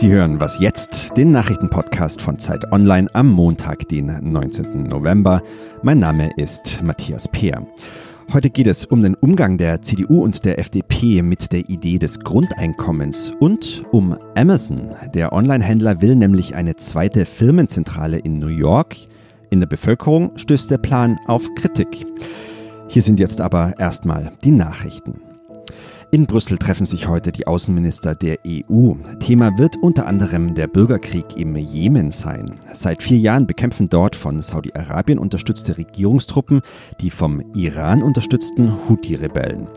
Sie hören Was jetzt, den Nachrichtenpodcast von Zeit Online am Montag, den 19. November. Mein Name ist Matthias Peer. Heute geht es um den Umgang der CDU und der FDP mit der Idee des Grundeinkommens und um Amazon. Der Online-Händler will nämlich eine zweite Firmenzentrale in New York. In der Bevölkerung stößt der Plan auf Kritik. Hier sind jetzt aber erstmal die Nachrichten. In Brüssel treffen sich heute die Außenminister der EU. Thema wird unter anderem der Bürgerkrieg im Jemen sein. Seit vier Jahren bekämpfen dort von Saudi-Arabien unterstützte Regierungstruppen die vom Iran unterstützten Houthi-Rebellen.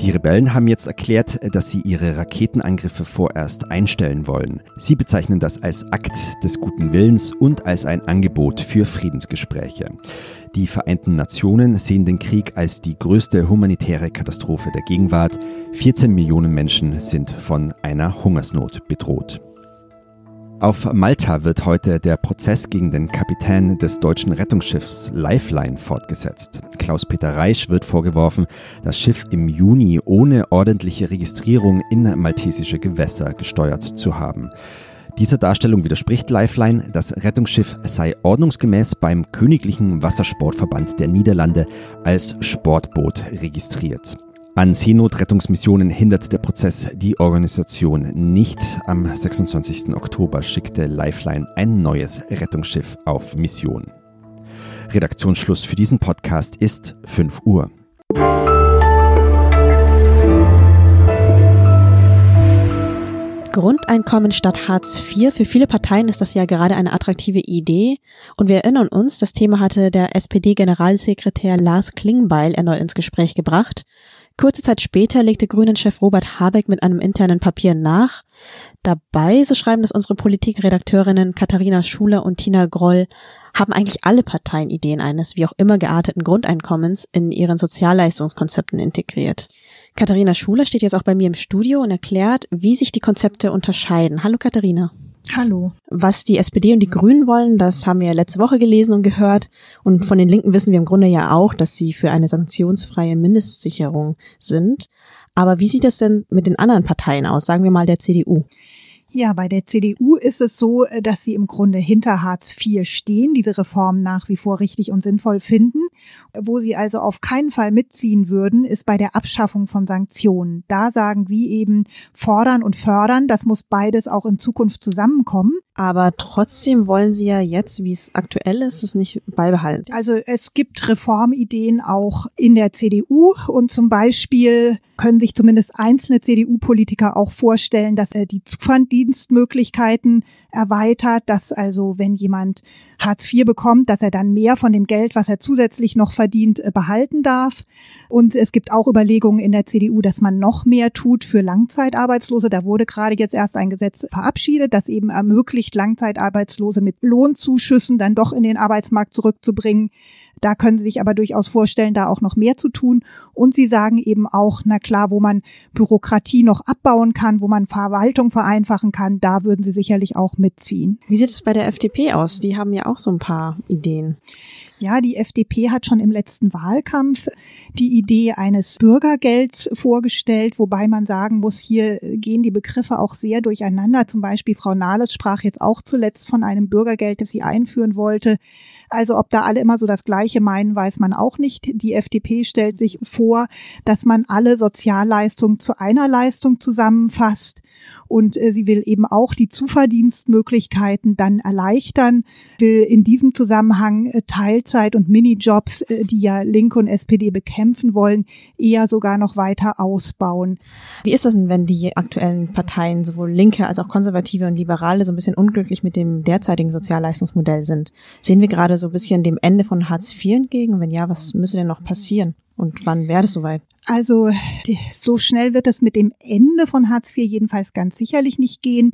Die Rebellen haben jetzt erklärt, dass sie ihre Raketenangriffe vorerst einstellen wollen. Sie bezeichnen das als Akt des guten Willens und als ein Angebot für Friedensgespräche. Die Vereinten Nationen sehen den Krieg als die größte humanitäre Katastrophe der Gegenwart. 14 Millionen Menschen sind von einer Hungersnot bedroht. Auf Malta wird heute der Prozess gegen den Kapitän des deutschen Rettungsschiffs Lifeline fortgesetzt. Klaus-Peter Reisch wird vorgeworfen, das Schiff im Juni ohne ordentliche Registrierung in maltesische Gewässer gesteuert zu haben. Dieser Darstellung widerspricht Lifeline, das Rettungsschiff sei ordnungsgemäß beim Königlichen Wassersportverband der Niederlande als Sportboot registriert. An Seenotrettungsmissionen hindert der Prozess die Organisation nicht. Am 26. Oktober schickte Lifeline ein neues Rettungsschiff auf Mission. Redaktionsschluss für diesen Podcast ist 5 Uhr. Grundeinkommen statt Hartz IV. Für viele Parteien ist das ja gerade eine attraktive Idee. Und wir erinnern uns, das Thema hatte der SPD-Generalsekretär Lars Klingbeil erneut ins Gespräch gebracht. Kurze Zeit später legte Grünen-Chef Robert Habeck mit einem internen Papier nach. Dabei, so schreiben das unsere Politikredakteurinnen Katharina Schuler und Tina Groll, haben eigentlich alle Parteien Ideen eines wie auch immer gearteten Grundeinkommens in ihren Sozialleistungskonzepten integriert. Katharina Schuler steht jetzt auch bei mir im Studio und erklärt, wie sich die Konzepte unterscheiden. Hallo Katharina. Hallo. Was die SPD und die Grünen wollen, das haben wir letzte Woche gelesen und gehört. Und von den Linken wissen wir im Grunde ja auch, dass sie für eine sanktionsfreie Mindestsicherung sind. Aber wie sieht es denn mit den anderen Parteien aus? Sagen wir mal der CDU. Ja, bei der CDU ist es so, dass sie im Grunde hinter Hartz IV stehen, diese Reform nach wie vor richtig und sinnvoll finden. Wo sie also auf keinen Fall mitziehen würden, ist bei der Abschaffung von Sanktionen. Da sagen sie eben fordern und fördern, das muss beides auch in Zukunft zusammenkommen. Aber trotzdem wollen sie ja jetzt, wie es aktuell ist, es nicht beibehalten. Also es gibt Reformideen auch in der CDU und zum Beispiel können sich zumindest einzelne CDU-Politiker auch vorstellen, dass er die Zufalldienstmöglichkeiten erweitert, dass also wenn jemand Hartz IV bekommt, dass er dann mehr von dem Geld, was er zusätzlich noch verdient, äh, behalten darf. Und es gibt auch Überlegungen in der CDU, dass man noch mehr tut für Langzeitarbeitslose. Da wurde gerade jetzt erst ein Gesetz verabschiedet, das eben ermöglicht, Langzeitarbeitslose mit Lohnzuschüssen dann doch in den Arbeitsmarkt zurückzubringen. Da können Sie sich aber durchaus vorstellen, da auch noch mehr zu tun. Und Sie sagen eben auch, na klar, wo man Bürokratie noch abbauen kann, wo man Verwaltung vereinfachen kann, da würden Sie sicherlich auch mitziehen. Wie sieht es bei der FDP aus? Die haben ja auch so ein paar Ideen. Ja, die FDP hat schon im letzten Wahlkampf die Idee eines Bürgergelds vorgestellt, wobei man sagen muss, hier gehen die Begriffe auch sehr durcheinander. Zum Beispiel Frau Nahles sprach jetzt auch zuletzt von einem Bürgergeld, das sie einführen wollte. Also ob da alle immer so das Gleiche meinen, weiß man auch nicht. Die FDP stellt sich vor, dass man alle Sozialleistungen zu einer Leistung zusammenfasst und äh, sie will eben auch die Zuverdienstmöglichkeiten dann erleichtern, will in diesem Zusammenhang äh, Teilzeit- und Minijobs, äh, die ja Linke und SPD bekämpfen wollen, eher sogar noch weiter ausbauen. Wie ist das denn, wenn die aktuellen Parteien, sowohl Linke als auch Konservative und Liberale, so ein bisschen unglücklich mit dem derzeitigen Sozialleistungsmodell sind? Sehen wir gerade so ein bisschen dem Ende von Hartz IV entgegen? Wenn ja, was müsste denn noch passieren? Und wann wäre das soweit? Also so schnell wird es mit dem Ende von Hartz IV jedenfalls ganz sicherlich nicht gehen.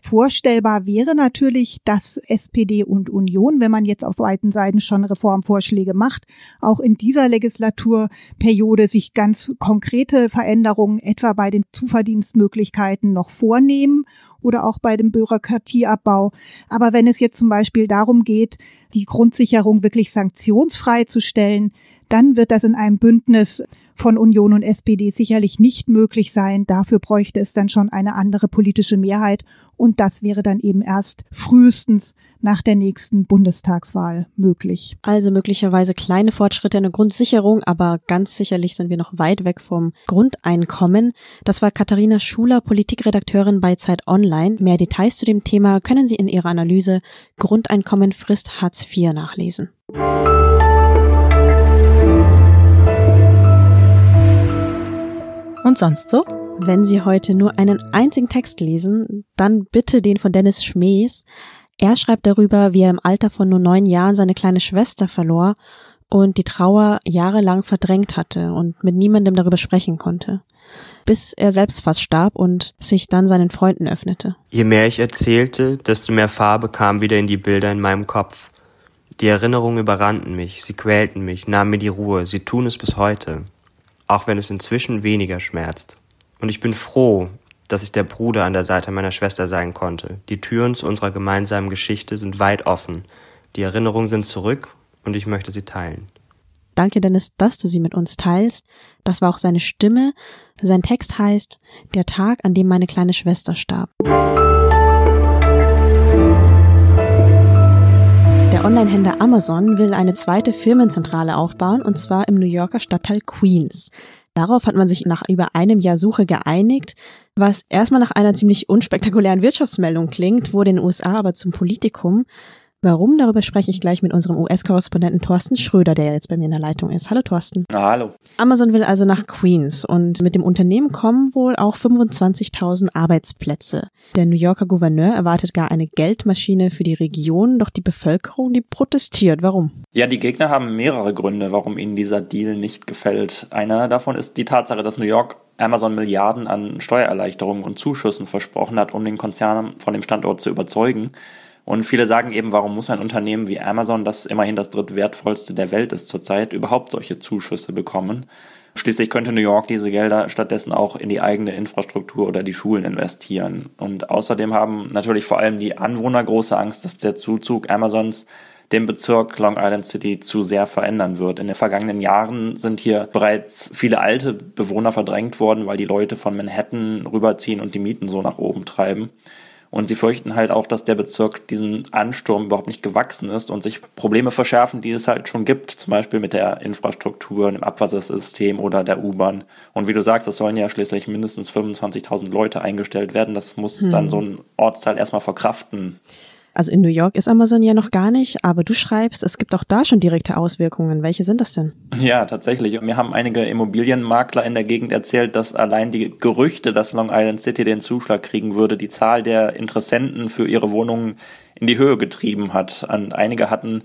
Vorstellbar wäre natürlich, dass SPD und Union, wenn man jetzt auf beiden Seiten schon Reformvorschläge macht, auch in dieser Legislaturperiode sich ganz konkrete Veränderungen etwa bei den Zuverdienstmöglichkeiten noch vornehmen oder auch bei dem Bürokratieabbau. Aber wenn es jetzt zum Beispiel darum geht, die Grundsicherung wirklich sanktionsfrei zu stellen, dann wird das in einem Bündnis von Union und SPD sicherlich nicht möglich sein. Dafür bräuchte es dann schon eine andere politische Mehrheit. Und das wäre dann eben erst frühestens nach der nächsten Bundestagswahl möglich. Also möglicherweise kleine Fortschritte in der Grundsicherung, aber ganz sicherlich sind wir noch weit weg vom Grundeinkommen. Das war Katharina Schuler, Politikredakteurin bei Zeit Online. Mehr Details zu dem Thema können Sie in ihrer Analyse Grundeinkommen frisst Hartz IV nachlesen. Und sonst so? Wenn Sie heute nur einen einzigen Text lesen, dann bitte den von Dennis Schmees. Er schreibt darüber, wie er im Alter von nur neun Jahren seine kleine Schwester verlor und die Trauer jahrelang verdrängt hatte und mit niemandem darüber sprechen konnte. Bis er selbst fast starb und sich dann seinen Freunden öffnete. Je mehr ich erzählte, desto mehr Farbe kam wieder in die Bilder in meinem Kopf. Die Erinnerungen überrannten mich, sie quälten mich, nahmen mir die Ruhe, sie tun es bis heute, auch wenn es inzwischen weniger schmerzt. Und ich bin froh, dass ich der Bruder an der Seite meiner Schwester sein konnte. Die Türen zu unserer gemeinsamen Geschichte sind weit offen. Die Erinnerungen sind zurück und ich möchte sie teilen. Danke, Dennis, dass du sie mit uns teilst. Das war auch seine Stimme. Sein Text heißt Der Tag, an dem meine kleine Schwester starb. Der Online-Händler Amazon will eine zweite Firmenzentrale aufbauen, und zwar im New Yorker Stadtteil Queens. Darauf hat man sich nach über einem Jahr Suche geeinigt, was erstmal nach einer ziemlich unspektakulären Wirtschaftsmeldung klingt, wurde in den USA aber zum Politikum. Warum? Darüber spreche ich gleich mit unserem US-Korrespondenten Thorsten Schröder, der jetzt bei mir in der Leitung ist. Hallo Thorsten. Na, hallo. Amazon will also nach Queens und mit dem Unternehmen kommen wohl auch 25.000 Arbeitsplätze. Der New Yorker Gouverneur erwartet gar eine Geldmaschine für die Region, doch die Bevölkerung, die protestiert. Warum? Ja, die Gegner haben mehrere Gründe, warum ihnen dieser Deal nicht gefällt. Einer davon ist die Tatsache, dass New York Amazon Milliarden an Steuererleichterungen und Zuschüssen versprochen hat, um den Konzern von dem Standort zu überzeugen. Und viele sagen eben, warum muss ein Unternehmen wie Amazon, das immerhin das drittwertvollste der Welt ist zurzeit, überhaupt solche Zuschüsse bekommen? Schließlich könnte New York diese Gelder stattdessen auch in die eigene Infrastruktur oder die Schulen investieren. Und außerdem haben natürlich vor allem die Anwohner große Angst, dass der Zuzug Amazons den Bezirk Long Island City zu sehr verändern wird. In den vergangenen Jahren sind hier bereits viele alte Bewohner verdrängt worden, weil die Leute von Manhattan rüberziehen und die Mieten so nach oben treiben. Und sie fürchten halt auch, dass der Bezirk diesem Ansturm überhaupt nicht gewachsen ist und sich Probleme verschärfen, die es halt schon gibt, zum Beispiel mit der Infrastruktur, dem Abwassersystem oder der U-Bahn. Und wie du sagst, es sollen ja schließlich mindestens 25.000 Leute eingestellt werden. Das muss hm. dann so ein Ortsteil erstmal verkraften. Also in New York ist Amazon ja noch gar nicht, aber du schreibst, es gibt auch da schon direkte Auswirkungen. Welche sind das denn? Ja, tatsächlich. Mir haben einige Immobilienmakler in der Gegend erzählt, dass allein die Gerüchte, dass Long Island City den Zuschlag kriegen würde, die Zahl der Interessenten für ihre Wohnungen in die Höhe getrieben hat. Und einige hatten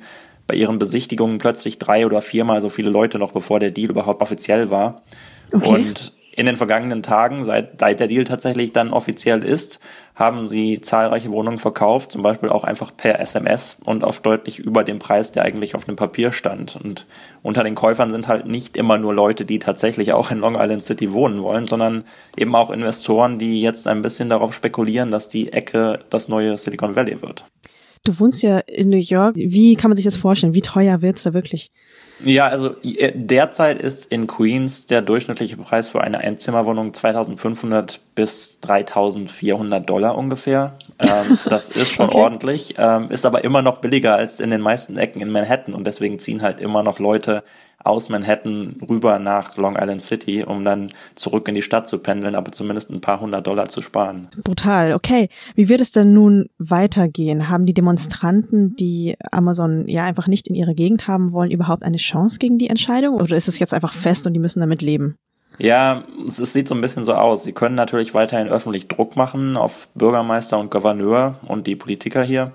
bei ihren Besichtigungen plötzlich drei oder viermal so viele Leute noch, bevor der Deal überhaupt offiziell war. Okay. Und in den vergangenen Tagen, seit, seit der Deal tatsächlich dann offiziell ist, haben sie zahlreiche Wohnungen verkauft, zum Beispiel auch einfach per SMS und auf deutlich über dem Preis, der eigentlich auf dem Papier stand. Und unter den Käufern sind halt nicht immer nur Leute, die tatsächlich auch in Long Island City wohnen wollen, sondern eben auch Investoren, die jetzt ein bisschen darauf spekulieren, dass die Ecke das neue Silicon Valley wird. Du wohnst ja in New York. Wie kann man sich das vorstellen? Wie teuer wird's da wirklich? Ja, also äh, derzeit ist in Queens der durchschnittliche Preis für eine Einzimmerwohnung 2500 bis 3400 Dollar ungefähr. Ähm, das ist schon okay. ordentlich, ähm, ist aber immer noch billiger als in den meisten Ecken in Manhattan und deswegen ziehen halt immer noch Leute aus Manhattan rüber nach Long Island City, um dann zurück in die Stadt zu pendeln, aber zumindest ein paar hundert Dollar zu sparen. Brutal, okay. Wie wird es denn nun weitergehen? Haben die Demonstranten, die Amazon ja einfach nicht in ihrer Gegend haben wollen, überhaupt eine Chance gegen die Entscheidung? Oder ist es jetzt einfach fest und die müssen damit leben? Ja, es, es, sieht so ein bisschen so aus. Sie können natürlich weiterhin öffentlich Druck machen auf Bürgermeister und Gouverneur und die Politiker hier.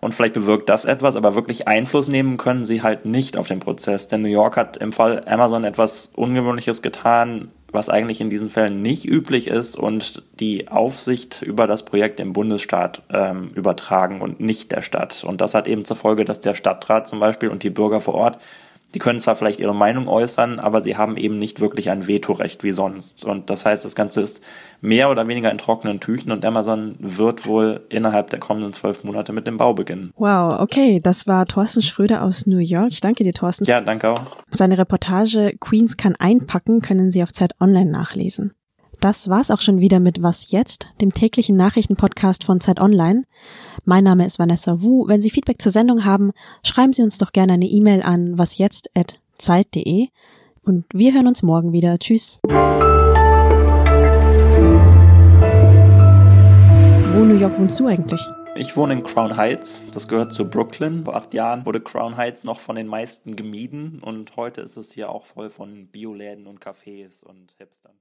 Und vielleicht bewirkt das etwas, aber wirklich Einfluss nehmen können sie halt nicht auf den Prozess. Denn New York hat im Fall Amazon etwas Ungewöhnliches getan, was eigentlich in diesen Fällen nicht üblich ist und die Aufsicht über das Projekt im Bundesstaat ähm, übertragen und nicht der Stadt. Und das hat eben zur Folge, dass der Stadtrat zum Beispiel und die Bürger vor Ort Die können zwar vielleicht ihre Meinung äußern, aber sie haben eben nicht wirklich ein Vetorecht wie sonst. Und das heißt, das Ganze ist mehr oder weniger in trockenen Tüchen und Amazon wird wohl innerhalb der kommenden zwölf Monate mit dem Bau beginnen. Wow, okay, das war Thorsten Schröder aus New York. Ich danke dir, Thorsten. Ja, danke auch. Seine Reportage Queens kann einpacken können Sie auf Zeit Online nachlesen. Das war's auch schon wieder mit Was jetzt, dem täglichen Nachrichtenpodcast von Zeit Online. Mein Name ist Vanessa Wu. Wenn Sie Feedback zur Sendung haben, schreiben Sie uns doch gerne eine E-Mail an wasjetzt@zeit.de und wir hören uns morgen wieder. Tschüss. Wo New York wohnst du eigentlich? Ich wohne in Crown Heights, das gehört zu Brooklyn. Vor acht Jahren wurde Crown Heights noch von den meisten gemieden und heute ist es hier auch voll von Bioläden und Cafés und Hipstern.